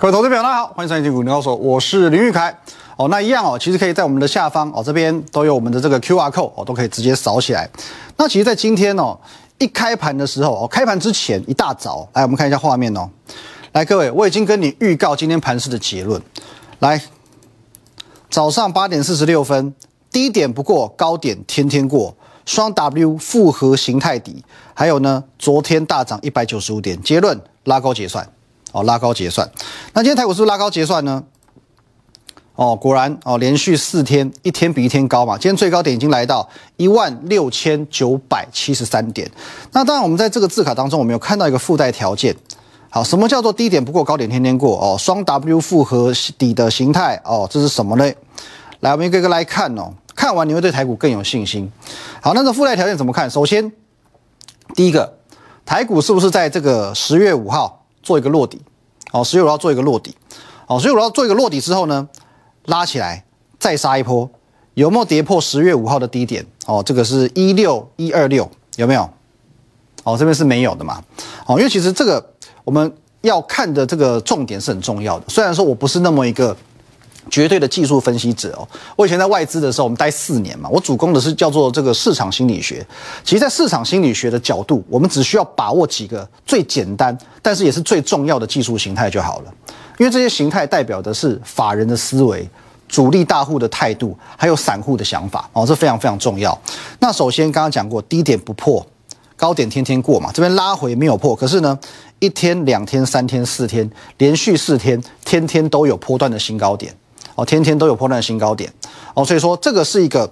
各位投资朋友，大家好，欢迎收看《金股牛手》，我是林玉凯。哦，那一样哦，其实可以在我们的下方哦，这边都有我们的这个 Q R code 哦，都可以直接扫起来。那其实，在今天哦，一开盘的时候哦，开盘之前一大早，来我们看一下画面哦。来，各位，我已经跟你预告今天盘市的结论。来，早上八点四十六分，低点不过，高点天天过，双 W 复合形态底，还有呢，昨天大涨一百九十五点，结论拉高结算。哦，拉高结算。那今天台股是不是拉高结算呢？哦，果然哦，连续四天一天比一天高嘛。今天最高点已经来到一万六千九百七十三点。那当然，我们在这个字卡当中，我们有看到一个附带条件。好，什么叫做低点不过高点天天过？哦，双 W 复合底的形态。哦，这是什么呢？来，我们一个个来看哦。看完你会对台股更有信心。好，那这附带条件怎么看？首先，第一个，台股是不是在这个十月五号？做一个落底，哦，所以我要做一个落底，哦，所以我要做一个落底之后呢，拉起来再杀一波，有没有跌破十月五号的低点？哦，这个是一六一二六，有没有？哦，这边是没有的嘛，哦，因为其实这个我们要看的这个重点是很重要的，虽然说我不是那么一个。绝对的技术分析者哦，我以前在外资的时候，我们待四年嘛，我主攻的是叫做这个市场心理学。其实，在市场心理学的角度，我们只需要把握几个最简单，但是也是最重要的技术形态就好了。因为这些形态代表的是法人的思维、主力大户的态度，还有散户的想法哦，这非常非常重要。那首先刚刚讲过，低点不破，高点天天过嘛，这边拉回没有破，可是呢，一天、两天、三天、四天，连续四天，天天都有波段的新高点。哦，天天都有破断新高点，哦，所以说这个是一个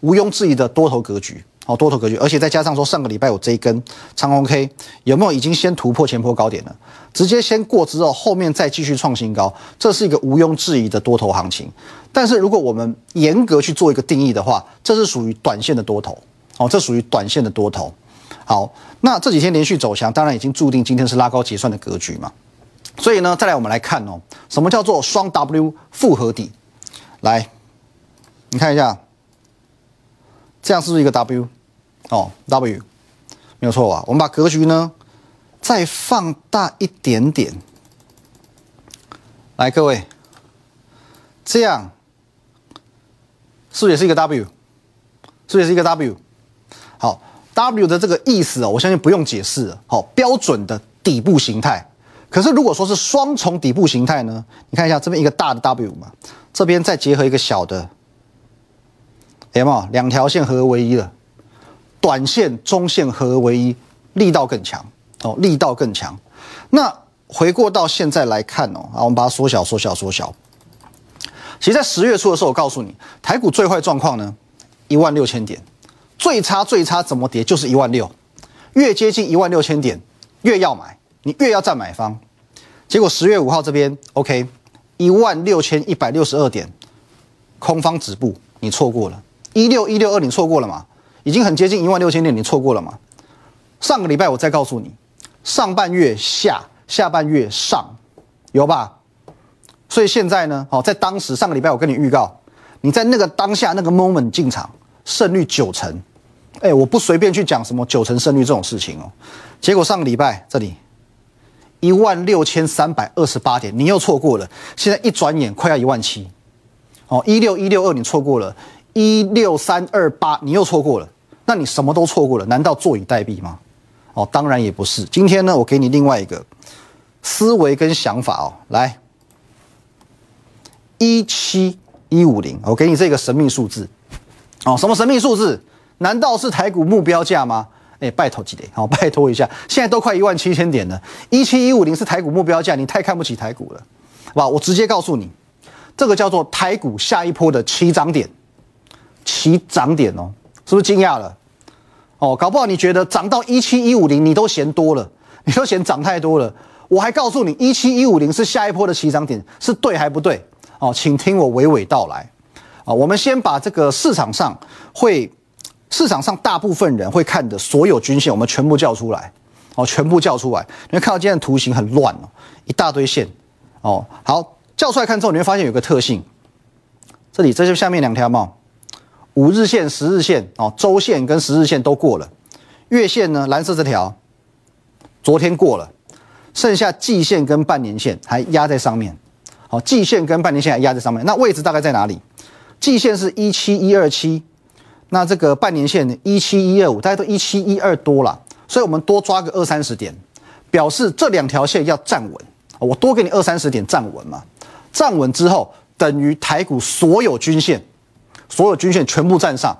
毋庸置疑的多头格局，哦，多头格局，而且再加上说上个礼拜有这一根长红 K，有没有已经先突破前波高点了？直接先过之后，后面再继续创新高，这是一个毋庸置疑的多头行情。但是如果我们严格去做一个定义的话，这是属于短线的多头，哦，这属于短线的多头。好，那这几天连续走强，当然已经注定今天是拉高结算的格局嘛。所以呢，再来我们来看哦，什么叫做双 W 复合底？来，你看一下，这样是不是一个 W？哦，W，没有错吧？我们把格局呢再放大一点点。来，各位，这样是不是也是一个 W？是不是也是一个 W？好，W 的这个意思哦，我相信不用解释。好，标准的底部形态。可是，如果说是双重底部形态呢？你看一下这边一个大的 W 嘛，这边再结合一个小的，M，两条线合为一了，短线、中线合为一，力道更强哦，力道更强。那回过到现在来看哦，啊，我们把它缩小、缩小、缩小。其实，在十月初的时候，我告诉你，台股最坏状况呢，一万六千点，最差最差怎么跌就是一万六，越接近一万六千点，越要买。你越要占买方，结果十月五号这边，OK，一万六千一百六十二点，空方止步，你错过了，一六一六二你错过了嘛？已经很接近一万六千点，你错过了嘛？上个礼拜我再告诉你，上半月下，下半月上，有吧？所以现在呢，哦，在当时上个礼拜我跟你预告，你在那个当下那个 moment 进场，胜率九成，哎，我不随便去讲什么九成胜率这种事情哦。结果上个礼拜这里。一万六千三百二十八点，你又错过了。现在一转眼快要一万七，哦，一六一六二你错过了，一六三二八你又错过了。那你什么都错过了，难道坐以待毙吗？哦，当然也不是。今天呢，我给你另外一个思维跟想法哦，来，一七一五零，我给你这个神秘数字，哦，什么神秘数字？难道是台股目标价吗？哎，拜托几点？好，拜托一下，现在都快一万七千点了，一七一五零是台股目标价，你太看不起台股了，好吧？我直接告诉你，这个叫做台股下一波的起涨点，起涨点哦，是不是惊讶了？哦，搞不好你觉得涨到一七一五零，你都嫌多了，你都嫌涨太多了。我还告诉你，一七一五零是下一波的起涨点，是对还不对？哦，请听我娓娓道来。啊，我们先把这个市场上会。市场上大部分人会看的所有均线，我们全部叫出来，哦，全部叫出来。你会看到今天的图形很乱哦，一大堆线，哦，好，叫出来看之后，你会发现有个特性，这里这就下面两条嘛，五日线、十日线，哦，周线跟十日线都过了，月线呢，蓝色这条，昨天过了，剩下季线跟半年线还压在上面。好，季线跟半年线还压在上面，那位置大概在哪里？季线是一七一二七，那这个半年线一七一二五，大家都一七一二多了，所以我们多抓个二三十点，表示这两条线要站稳。我多给你二三十点站稳嘛，站稳之后等于台股所有均线，所有均线全部站上。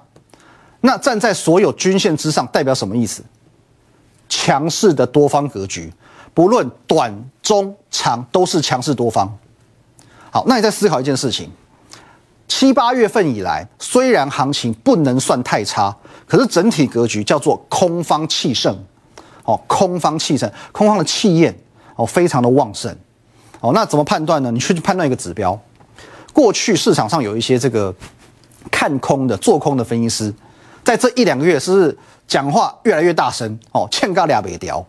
那站在所有均线之上代表什么意思？强势的多方格局，不论短、中、长都是强势多方。好，那你再思考一件事情：七八月份以来，虽然行情不能算太差，可是整体格局叫做空方气盛。哦，空方气盛，空方的气焰哦非常的旺盛。哦，那怎么判断呢？你去判断一个指标。过去市场上有一些这个看空的、做空的分析师。在这一两个月，是不是讲话越来越大声？哦，欠高俩北调，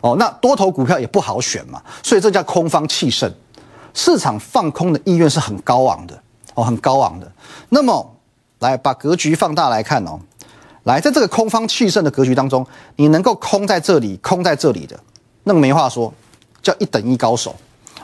哦，那多头股票也不好选嘛，所以这叫空方气盛，市场放空的意愿是很高昂的，哦，很高昂的。那么，来把格局放大来看哦，来，在这个空方气盛的格局当中，你能够空在这里、空在这里的，那么没话说，叫一等一高手，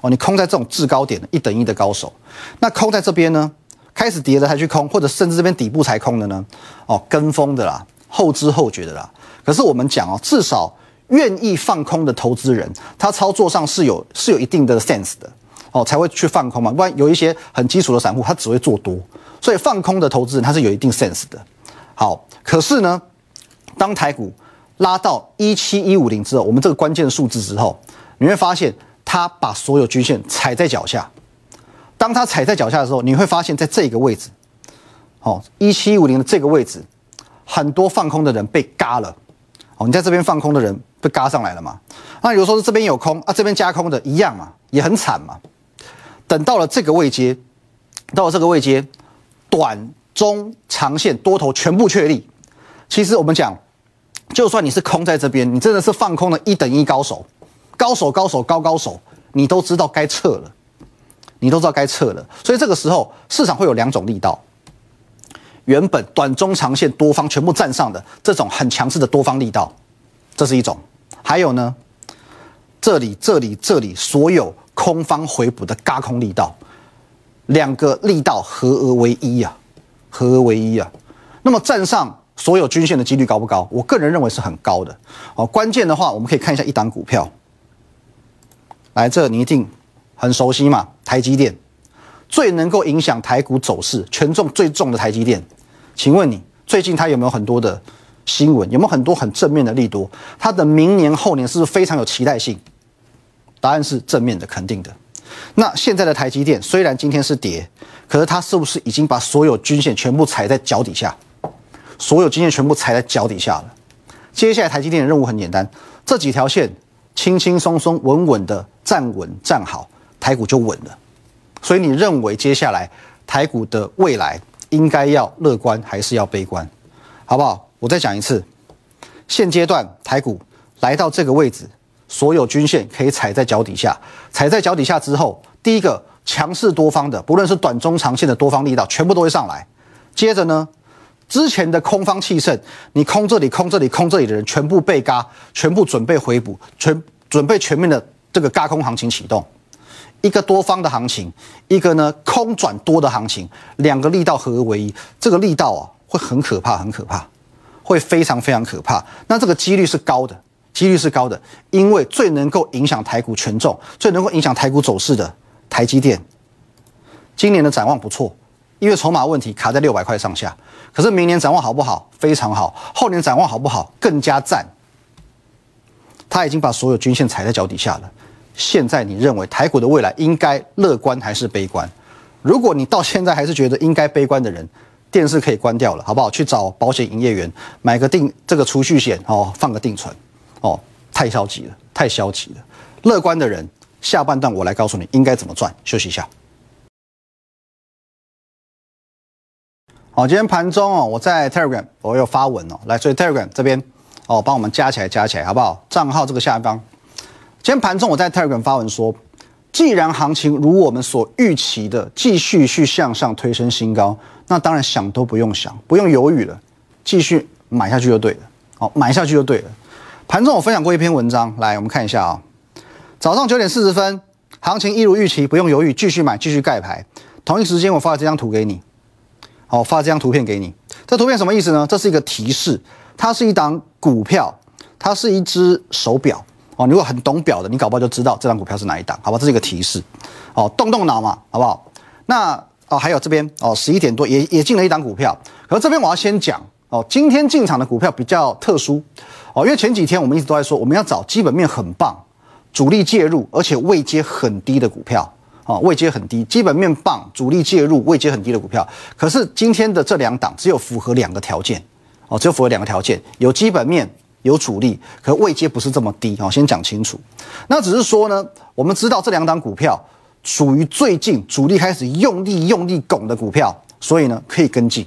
哦，你空在这种制高点的一等一的高手，那空在这边呢？开始跌了才去空，或者甚至这边底部才空的呢？哦，跟风的啦，后知后觉的啦。可是我们讲哦，至少愿意放空的投资人，他操作上是有是有一定的 sense 的哦，才会去放空嘛。不然有一些很基础的散户，他只会做多。所以放空的投资人他是有一定 sense 的。好，可是呢，当台股拉到一七一五零之后，我们这个关键数字之后，你会发现他把所有均线踩在脚下。当它踩在脚下的时候，你会发现在这个位置，哦，一七一五零的这个位置，很多放空的人被嘎了，哦，你在这边放空的人被嘎上来了嘛？那如说是这边有空啊，这边加空的一样嘛，也很惨嘛。等到了这个位阶，到了这个位阶，短、中、长线多头全部确立。其实我们讲，就算你是空在这边，你真的是放空的一等一高手，高手高手高高手，你都知道该撤了。你都知道该撤了，所以这个时候市场会有两种力道。原本短中长线多方全部站上的这种很强势的多方力道，这是一种；还有呢，这里、这里、这里所有空方回补的嘎空力道，两个力道合而为一呀，合而为一啊。那么站上所有均线的几率高不高？我个人认为是很高的。哦，关键的话，我们可以看一下一档股票。来，这你一定。很熟悉嘛？台积电最能够影响台股走势、权重最重的台积电，请问你最近它有没有很多的新闻？有没有很多很正面的利多？它的明年后年是不是非常有期待性？答案是正面的，肯定的。那现在的台积电虽然今天是跌，可是它是不是已经把所有均线全部踩在脚底下？所有均线全部踩在脚底下了。接下来台积电的任务很简单，这几条线轻轻松松、稳稳的站稳站好。台股就稳了，所以你认为接下来台股的未来应该要乐观还是要悲观，好不好？我再讲一次，现阶段台股来到这个位置，所有均线可以踩在脚底下，踩在脚底下之后，第一个强势多方的，不论是短中长线的多方力道，全部都会上来。接着呢，之前的空方气盛，你空这里、空这里、空这里的人，全部被嘎，全部准备回补，全准备全面的这个嘎空行情启动。一个多方的行情，一个呢空转多的行情，两个力道合而为一，这个力道啊会很可怕，很可怕，会非常非常可怕。那这个几率是高的，几率是高的，因为最能够影响台股权重，最能够影响台股走势的台积电，今年的展望不错，因为筹码问题卡在六百块上下。可是明年展望好不好？非常好。后年展望好不好？更加赞。他已经把所有均线踩在脚底下了。现在你认为台股的未来应该乐观还是悲观？如果你到现在还是觉得应该悲观的人，电视可以关掉了，好不好？去找保险营业员买个定这个储蓄险哦，放个定存哦。太消极了，太消极了。乐观的人，下半段我来告诉你应该怎么赚。休息一下。好，今天盘中哦，我在 Telegram 我有发文哦，来，所以 Telegram 这边哦，帮我们加起来，加起来，好不好？账号这个下方。今天盘中我在 Telegram 发文说，既然行情如我们所预期的继续去向上推升新高，那当然想都不用想，不用犹豫了，继续买下去就对了。好，买下去就对了。盘中我分享过一篇文章，来我们看一下啊。早上九点四十分，行情一如预期，不用犹豫，继续买，继续盖牌。同一时间，我发了这张图给你，好，发这张图片给你。这图片什么意思呢？这是一个提示，它是一档股票，它是一只手表。哦，如果很懂表的，你搞不好就知道这张股票是哪一档，好吧？这是一个提示，哦，动动脑嘛，好不好？那哦，还有这边哦，十一点多也也进了一档股票，可是这边我要先讲哦，今天进场的股票比较特殊哦，因为前几天我们一直都在说，我们要找基本面很棒、主力介入，而且位阶很低的股票啊，位阶很低，基本面棒、主力介入、位阶很低的股票。可是今天的这两档只有符合两个条件哦，只有符合两个条件，有基本面。有主力，可位阶不是这么低哦，先讲清楚。那只是说呢，我们知道这两档股票属于最近主力开始用力用力拱的股票，所以呢可以跟进。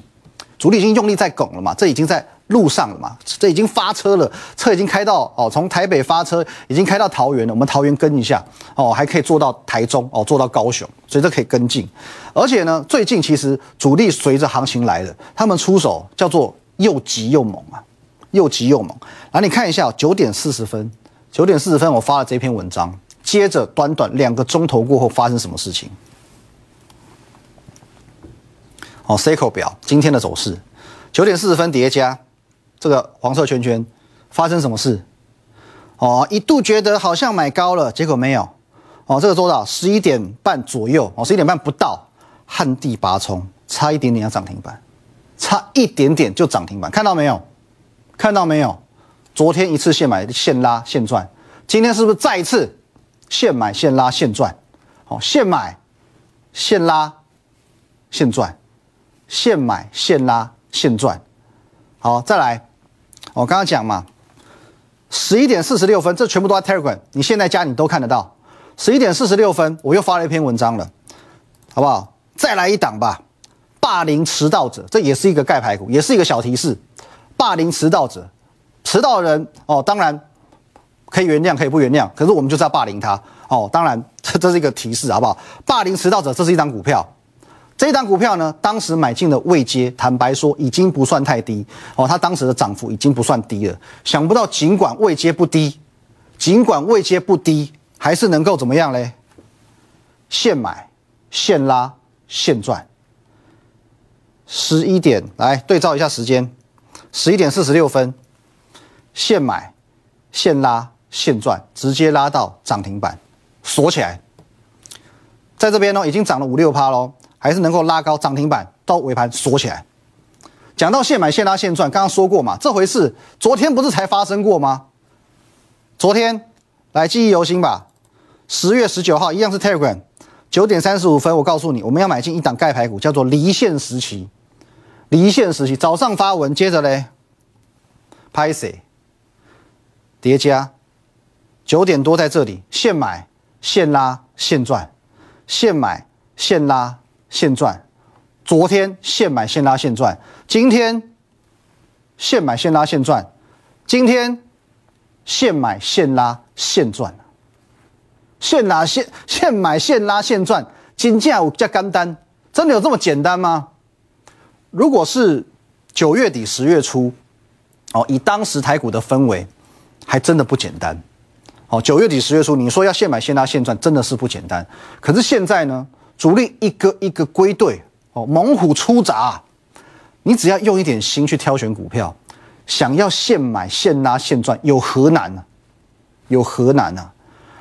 主力已经用力在拱了嘛，这已经在路上了嘛，这已经发车了，车已经开到哦，从台北发车已经开到桃园了，我们桃园跟一下哦，还可以做到台中哦，做到高雄，所以这可以跟进。而且呢，最近其实主力随着行情来了，他们出手叫做又急又猛啊。又急又猛，来你看一下，九点四十分，九点四十分我发了这篇文章，接着短短两个钟头过后发生什么事情？哦，Seiko 表今天的走势，九点四十分叠加这个黄色圈圈，发生什么事？哦，一度觉得好像买高了，结果没有。哦，这个做到十一点半左右，哦，十一点半不到，旱地拔葱，差一点点要涨停板，差一点点就涨停板，看到没有？看到没有？昨天一次现买现拉现赚，今天是不是再一次现买现拉现赚？哦，现买现拉现赚，现买现拉现赚。好，再来，我刚刚讲嘛，十一点四十六分，这全部都在 Telegram，你现在加你都看得到。十一点四十六分，我又发了一篇文章了，好不好？再来一档吧，霸凌迟到者，这也是一个盖牌股，也是一个小提示。霸凌迟到者，迟到的人哦，当然可以原谅，可以不原谅，可是我们就是要霸凌他哦。当然，这这是一个提示，好不好？霸凌迟到者，这是一张股票，这一张股票呢，当时买进的位阶，坦白说已经不算太低哦，它当时的涨幅已经不算低了。想不到，尽管位阶不低，尽管位阶不低，还是能够怎么样嘞？现买现拉现赚。十一点来对照一下时间。十一点四十六分，现买、现拉、现赚，直接拉到涨停板，锁起来。在这边呢，已经涨了五六趴喽，还是能够拉高涨停板到尾盘锁起来。讲到现买、现拉、现赚，刚刚说过嘛，这回事昨天不是才发生过吗？昨天来记忆犹新吧。十月十九号一样是 Telegram，九点三十五分，我告诉你，我们要买进一档盖牌股，叫做离线时期。离线时期，早上发文，接着嘞，拍谁？叠加，九点多在这里，现买现拉现赚，现买现拉现赚。昨天现买现拉现赚，今天现买现拉现赚，今天现买现拉现赚现拿现现买现拉现赚，金价有加干单，真的有这么简单吗？如果是九月底十月初，哦，以当时台股的氛围，还真的不简单。哦，九月底十月初，你说要现买现拉现赚，真的是不简单。可是现在呢，主力一个一个归队，哦，猛虎出闸，你只要用一点心去挑选股票，想要现买现拉现赚，有何难呢？有何难呢？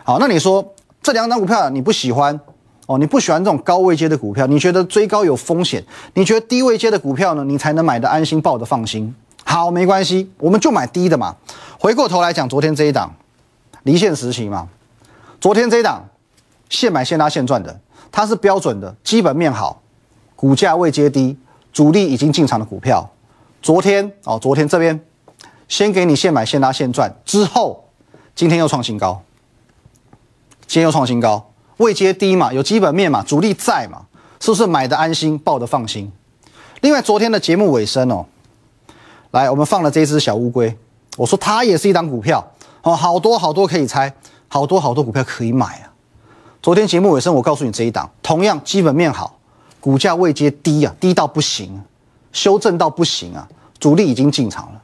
好，那你说这两张股票你不喜欢？哦，你不喜欢这种高位阶的股票，你觉得追高有风险？你觉得低位阶的股票呢，你才能买的安心，抱的放心？好，没关系，我们就买低的嘛。回过头来讲，昨天这一档离线实习嘛，昨天这一档现买现拉现赚的，它是标准的基本面好，股价未接低，主力已经进场的股票。昨天哦，昨天这边先给你现买现拉现赚，之后今天又创新高，今天又创新高。未接低嘛，有基本面嘛，主力在嘛，是不是买的安心，抱的放心？另外，昨天的节目尾声哦，来，我们放了这只小乌龟，我说它也是一档股票哦，好多好多可以猜，好多好多股票可以买啊。昨天节目尾声，我告诉你这一档，同样基本面好，股价位阶低啊，低到不行，修正到不行啊，主力已经进场了，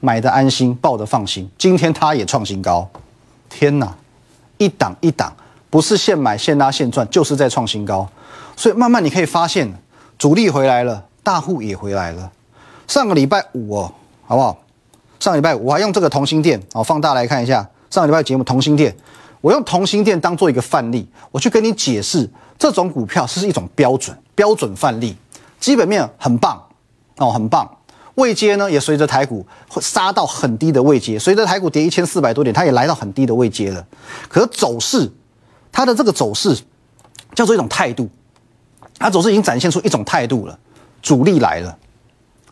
买的安心，抱的放心。今天它也创新高，天哪！一档一档，不是现买现拉现赚，就是在创新高。所以慢慢你可以发现，主力回来了，大户也回来了。上个礼拜五哦，好不好？上礼拜五我还用这个同心店哦，放大来看一下上个礼拜节目同心店，我用同心店当做一个范例，我去跟你解释这种股票是一种标准标准范例，基本面很棒哦，很棒。位阶呢也随着台股会杀到很低的位阶，随着台股跌一千四百多点，它也来到很低的位阶了。可是走势，它的这个走势叫做一种态度，它走势已经展现出一种态度了。主力来了，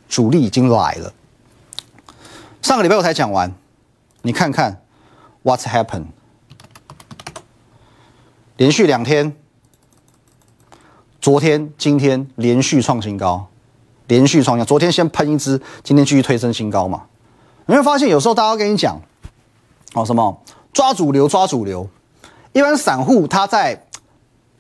主力已经来了。上个礼拜我才讲完，你看看 What's happened？连续两天，昨天、今天连续创新高。连续创新，昨天先喷一支，今天继续推升新高嘛？你会发现有时候大家跟你讲，哦什么抓主流抓主流，一般散户他在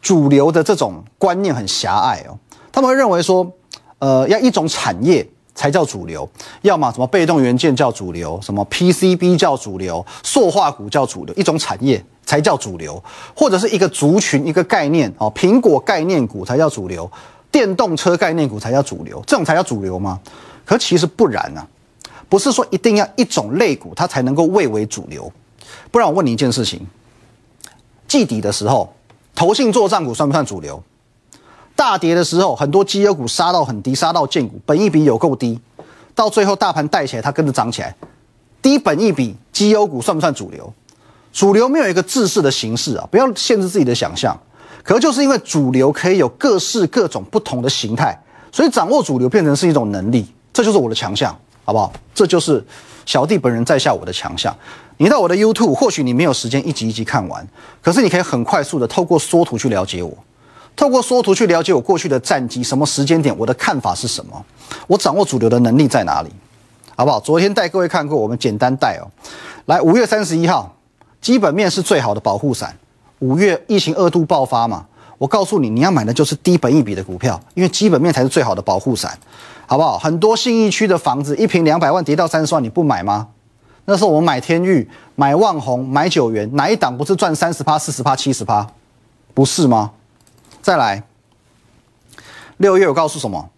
主流的这种观念很狭隘哦，他们会认为说，呃要一种产业才叫主流，要么什么被动元件叫主流，什么 PCB 叫主流，塑化股叫主流，一种产业才叫主流，或者是一个族群一个概念哦，苹果概念股才叫主流。电动车概念股才叫主流，这种才叫主流吗？可其实不然啊，不是说一定要一种类股它才能够位为主流。不然我问你一件事情：季底的时候，投信做账股算不算主流？大跌的时候，很多绩优股杀到很低，杀到见股，本益比有够低，到最后大盘带起来，它跟着涨起来。低本益比绩优股算不算主流？主流没有一个制式的形式啊，不要限制自己的想象。可就是因为主流可以有各式各种不同的形态，所以掌握主流变成是一种能力，这就是我的强项，好不好？这就是小弟本人在下我的强项。你到我的 YouTube，或许你没有时间一集一集看完，可是你可以很快速的透过缩图去了解我，透过缩图去了解我过去的战绩，什么时间点，我的看法是什么，我掌握主流的能力在哪里，好不好？昨天带各位看过，我们简单带哦。来，五月三十一号，基本面是最好的保护伞。五月疫情二度爆发嘛，我告诉你，你要买的就是低本一笔的股票，因为基本面才是最好的保护伞，好不好？很多信义区的房子一平两百万跌到三十万，你不买吗？那时候我们买天域、买万宏、买九元，哪一档不是赚三十趴、四十趴、七十趴？不是吗？再来，六月我告诉什么？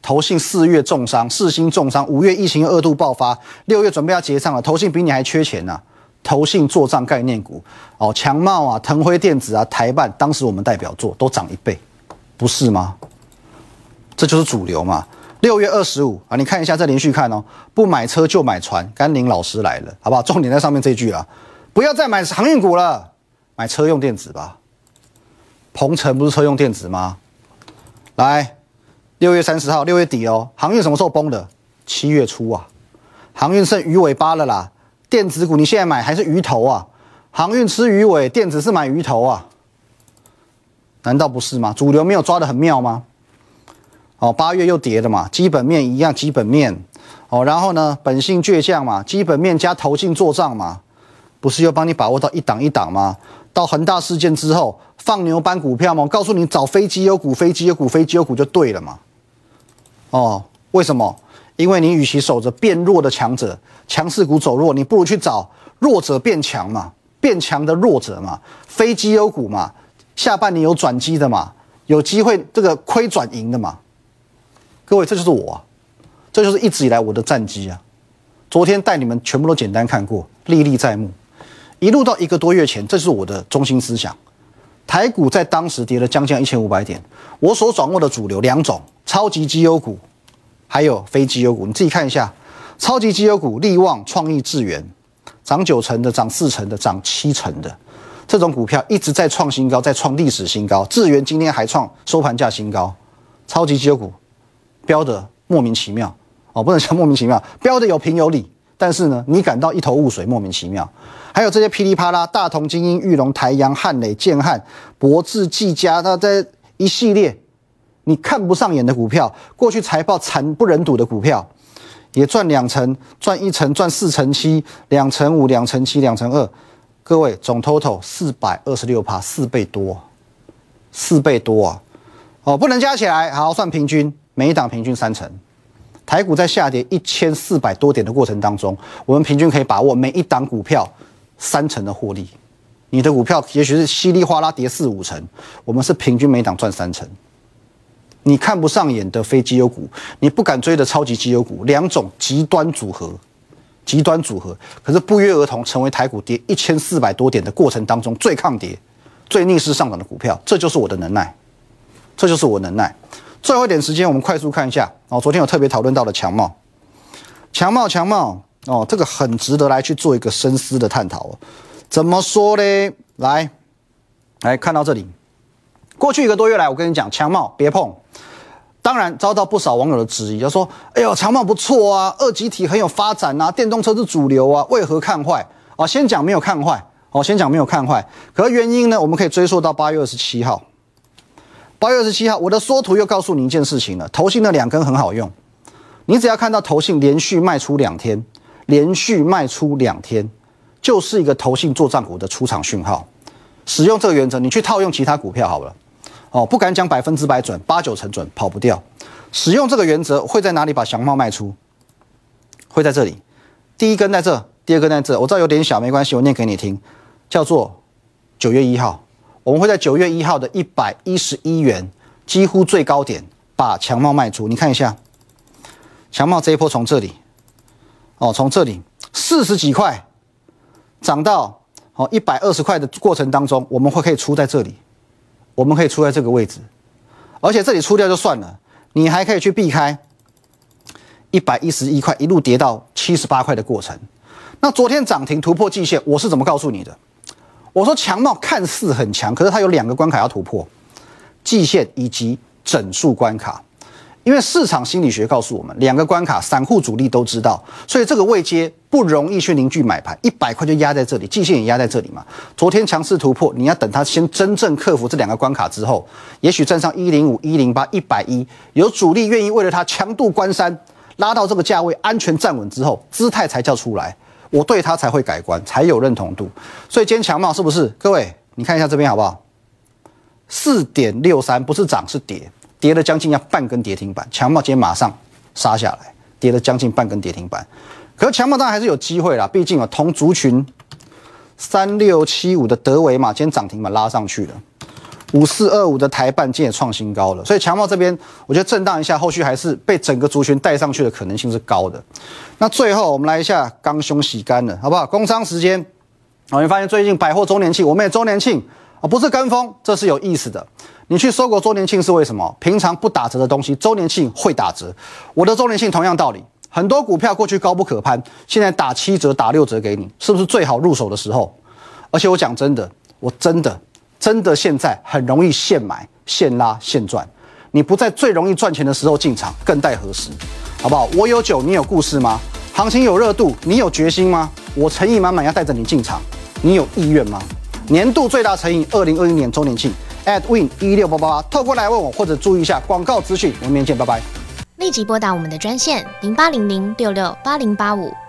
投信四月重伤，四星重伤，五月疫情二度爆发，六月准备要结账了，投信比你还缺钱呢。投信做账概念股，哦，强茂啊，腾辉电子啊，台办，当时我们代表作都涨一倍，不是吗？这就是主流嘛。六月二十五啊，你看一下，再连续看哦，不买车就买船，甘宁老师来了，好不好？重点在上面这句啊，不要再买航运股了，买车用电子吧。鹏程不是车用电子吗？来，六月三十号，六月底哦，航运什么时候崩的？七月初啊，航运剩鱼尾巴了啦。电子股你现在买还是鱼头啊？航运吃鱼尾，电子是买鱼头啊？难道不是吗？主流没有抓得很妙吗？哦，八月又跌了嘛，基本面一样，基本面哦，然后呢，本性倔强嘛，基本面加投进做账嘛，不是又帮你把握到一档一档吗？到恒大事件之后放牛班股票吗？我告诉你，找飞机有股，飞机有股，飞机有股就对了嘛。哦，为什么？因为你与其守着变弱的强者，强势股走弱，你不如去找弱者变强嘛，变强的弱者嘛，非绩优股嘛，下半年有转机的嘛，有机会这个亏转盈的嘛。各位，这就是我，这就是一直以来我的战绩啊。昨天带你们全部都简单看过，历历在目。一路到一个多月前，这是我的中心思想。台股在当时跌了将近一千五百点，我所掌握的主流两种超级绩优股。还有非绩优股，你自己看一下，超级绩优股利旺、创意、智源，涨九成的、涨四成的、涨七成的，这种股票一直在创新高，在创历史新高。智源今天还创收盘价新高，超级绩优股标的莫名其妙。哦，不能叫莫名其妙，标的有凭有理，但是呢，你感到一头雾水，莫名其妙。还有这些噼里啪啦，大同、精英、玉龙、台阳、汉磊、建汉、博智、技嘉，那这一系列。你看不上眼的股票，过去财报惨不忍睹的股票，也赚两成、赚一成、赚四成七、两成五、两成七、两成二，各位总 total 四百二十六趴，四倍多，四倍多啊！哦，不能加起来，好算平均，每一档平均三成。台股在下跌一千四百多点的过程当中，我们平均可以把握每一档股票三成的获利，你的股票也许是稀里哗啦跌四五成，我们是平均每档赚三成。你看不上眼的非绩优股，你不敢追的超级绩优股，两种极端组合，极端组合，可是不约而同成为台股跌一千四百多点的过程当中最抗跌、最逆势上涨的股票，这就是我的能耐，这就是我能耐。最后一点时间，我们快速看一下哦。昨天有特别讨论到的强茂，强茂，强茂哦，这个很值得来去做一个深思的探讨哦。怎么说呢？来，来看到这里，过去一个多月来，我跟你讲，强茂别碰。当然遭到不少网友的质疑，就说：“哎呦，强茂不错啊，二级体很有发展啊，电动车是主流啊，为何看坏？”啊，先讲没有看坏，哦，先讲没有看坏。可原因呢？我们可以追溯到八月二十七号。八月二十七号，我的缩图又告诉你一件事情了：投信的两根很好用，你只要看到投信连续卖出两天，连续卖出两天，就是一个投信做账股的出场讯号。使用这个原则，你去套用其他股票好了。哦，不敢讲百分之百准，八九成准，跑不掉。使用这个原则会在哪里把祥茂卖出？会在这里，第一根在这，第二根在这。我知道有点小，没关系，我念给你听，叫做九月一号，我们会在九月一号的一百一十一元，几乎最高点把强茂卖出。你看一下，强茂这一波从这里，哦，从这里四十几块涨到哦一百二十块的过程当中，我们会可以出在这里。我们可以出在这个位置，而且这里出掉就算了，你还可以去避开一百一十一块一路跌到七十八块的过程。那昨天涨停突破季线，我是怎么告诉你的？我说强茂看似很强，可是它有两个关卡要突破，季线以及整数关卡。因为市场心理学告诉我们，两个关卡，散户主力都知道，所以这个位阶不容易去凝聚买盘，一百块就压在这里，季线也压在这里嘛。昨天强势突破，你要等它先真正克服这两个关卡之后，也许站上一零五、一零八、一百一，有主力愿意为了它强度关山，拉到这个价位安全站稳之后，姿态才叫出来，我对它才会改观，才有认同度。所以今天强茂是不是？各位，你看一下这边好不好？四点六三，不是涨是跌。跌了将近要半根跌停板，强茂今天马上杀下来，跌了将近半根跌停板。可是强茂当然还是有机会啦，毕竟啊同族群三六七五的德维嘛，今天涨停板拉上去了，五四二五的台半今天也创新高了，所以强茂这边我觉得震荡一下，后续还是被整个族群带上去的可能性是高的。那最后我们来一下刚凶洗干了，好不好？工商时间，我们发现最近百货周年庆，我们也周年庆啊，不是跟风，这是有意思的。你去搜狗周年庆是为什么？平常不打折的东西，周年庆会打折。我的周年庆同样道理，很多股票过去高不可攀，现在打七折、打六折给你，是不是最好入手的时候？而且我讲真的，我真的真的现在很容易现买、现拉、现赚。你不在最容易赚钱的时候进场，更待何时？好不好？我有酒，你有故事吗？行情有热度，你有决心吗？我诚意满满要带着你进场，你有意愿吗？年度最大诚意，二零二一年周年庆。at win 一六八八八，透过来问我，或者注意一下广告资讯。我们明天见，拜拜。立即拨打我们的专线零八零零六六八零八五